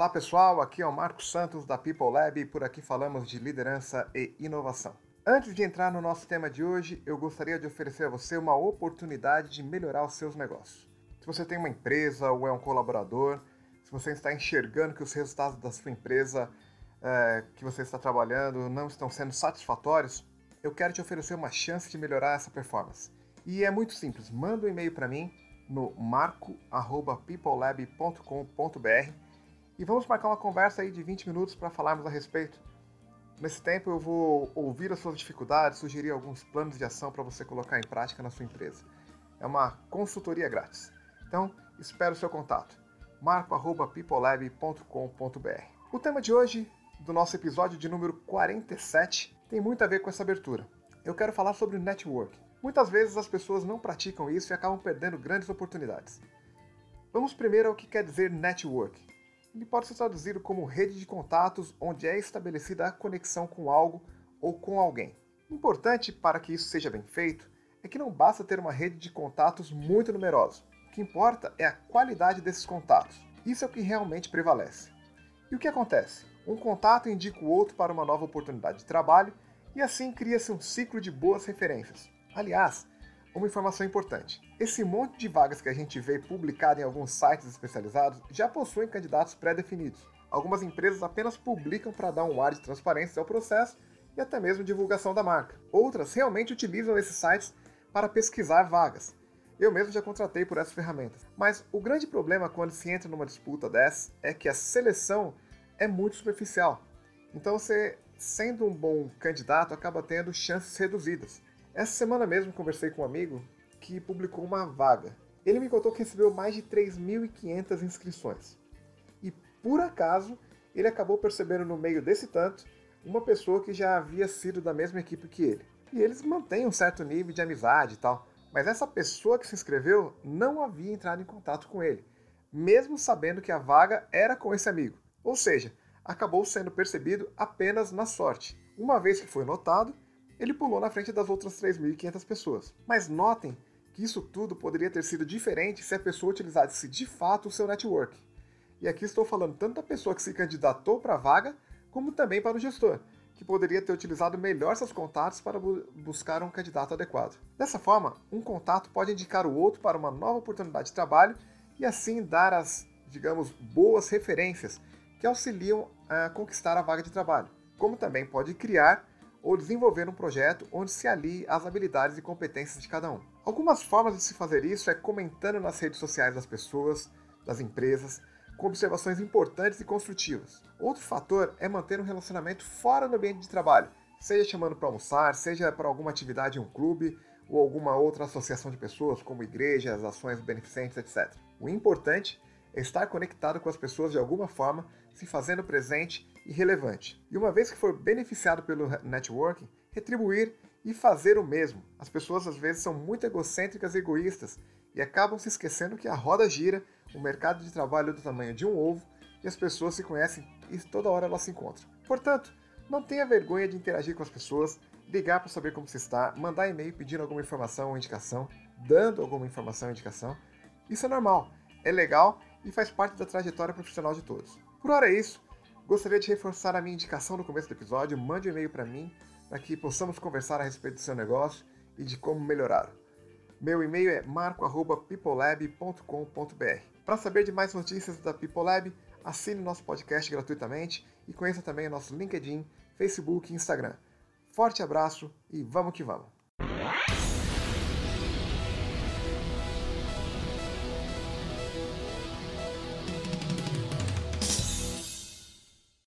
Olá pessoal, aqui é o Marcos Santos da People Lab e por aqui falamos de liderança e inovação. Antes de entrar no nosso tema de hoje, eu gostaria de oferecer a você uma oportunidade de melhorar os seus negócios. Se você tem uma empresa ou é um colaborador, se você está enxergando que os resultados da sua empresa é, que você está trabalhando não estão sendo satisfatórios, eu quero te oferecer uma chance de melhorar essa performance. E é muito simples, manda um e-mail para mim no marco@peoplelab.com.br e vamos marcar uma conversa aí de 20 minutos para falarmos a respeito. Nesse tempo eu vou ouvir as suas dificuldades, sugerir alguns planos de ação para você colocar em prática na sua empresa. É uma consultoria grátis. Então, espero o seu contato. marco@peoplelab.com.br. O tema de hoje do nosso episódio de número 47 tem muito a ver com essa abertura. Eu quero falar sobre network. Muitas vezes as pessoas não praticam isso e acabam perdendo grandes oportunidades. Vamos primeiro ao que quer dizer network. Ele pode ser traduzido como rede de contatos onde é estabelecida a conexão com algo ou com alguém. Importante para que isso seja bem feito é que não basta ter uma rede de contatos muito numerosa. O que importa é a qualidade desses contatos. Isso é o que realmente prevalece. E o que acontece? Um contato indica o outro para uma nova oportunidade de trabalho e assim cria-se um ciclo de boas referências. Aliás, uma informação importante: esse monte de vagas que a gente vê publicado em alguns sites especializados já possuem candidatos pré-definidos. Algumas empresas apenas publicam para dar um ar de transparência ao processo e até mesmo divulgação da marca. Outras realmente utilizam esses sites para pesquisar vagas. Eu mesmo já contratei por essas ferramentas. Mas o grande problema quando se entra numa disputa dessa é que a seleção é muito superficial. Então você, sendo um bom candidato, acaba tendo chances reduzidas. Essa semana mesmo conversei com um amigo que publicou uma vaga. Ele me contou que recebeu mais de 3.500 inscrições. E por acaso, ele acabou percebendo no meio desse tanto uma pessoa que já havia sido da mesma equipe que ele. E eles mantêm um certo nível de amizade e tal. Mas essa pessoa que se inscreveu não havia entrado em contato com ele, mesmo sabendo que a vaga era com esse amigo. Ou seja, acabou sendo percebido apenas na sorte. Uma vez que foi notado, ele pulou na frente das outras 3.500 pessoas. Mas notem que isso tudo poderia ter sido diferente se a pessoa utilizasse de fato o seu network. E aqui estou falando tanto da pessoa que se candidatou para a vaga, como também para o gestor, que poderia ter utilizado melhor seus contatos para bu buscar um candidato adequado. Dessa forma, um contato pode indicar o outro para uma nova oportunidade de trabalho e assim dar as, digamos, boas referências que auxiliam a conquistar a vaga de trabalho, como também pode criar ou desenvolver um projeto onde se alie as habilidades e competências de cada um. Algumas formas de se fazer isso é comentando nas redes sociais das pessoas, das empresas, com observações importantes e construtivas. Outro fator é manter um relacionamento fora do ambiente de trabalho, seja chamando para almoçar, seja para alguma atividade em um clube ou alguma outra associação de pessoas, como igrejas, ações beneficentes, etc. O importante é estar conectado com as pessoas de alguma forma, se fazendo presente e relevante. E uma vez que for beneficiado pelo networking, retribuir e fazer o mesmo. As pessoas às vezes são muito egocêntricas e egoístas e acabam se esquecendo que a roda gira, o mercado de trabalho é do tamanho de um ovo e as pessoas se conhecem e toda hora elas se encontram. Portanto, não tenha vergonha de interagir com as pessoas, ligar para saber como você está, mandar e-mail pedindo alguma informação ou indicação, dando alguma informação ou indicação. Isso é normal, é legal e faz parte da trajetória profissional de todos. Por hora é isso. Gostaria de reforçar a minha indicação no começo do episódio. Mande um e-mail para mim para que possamos conversar a respeito do seu negócio e de como melhorar. Meu e-mail é marco@peoplelab.com.br. Para saber de mais notícias da PeopleLab, assine nosso podcast gratuitamente e conheça também o nosso LinkedIn, Facebook e Instagram. Forte abraço e vamos que vamos!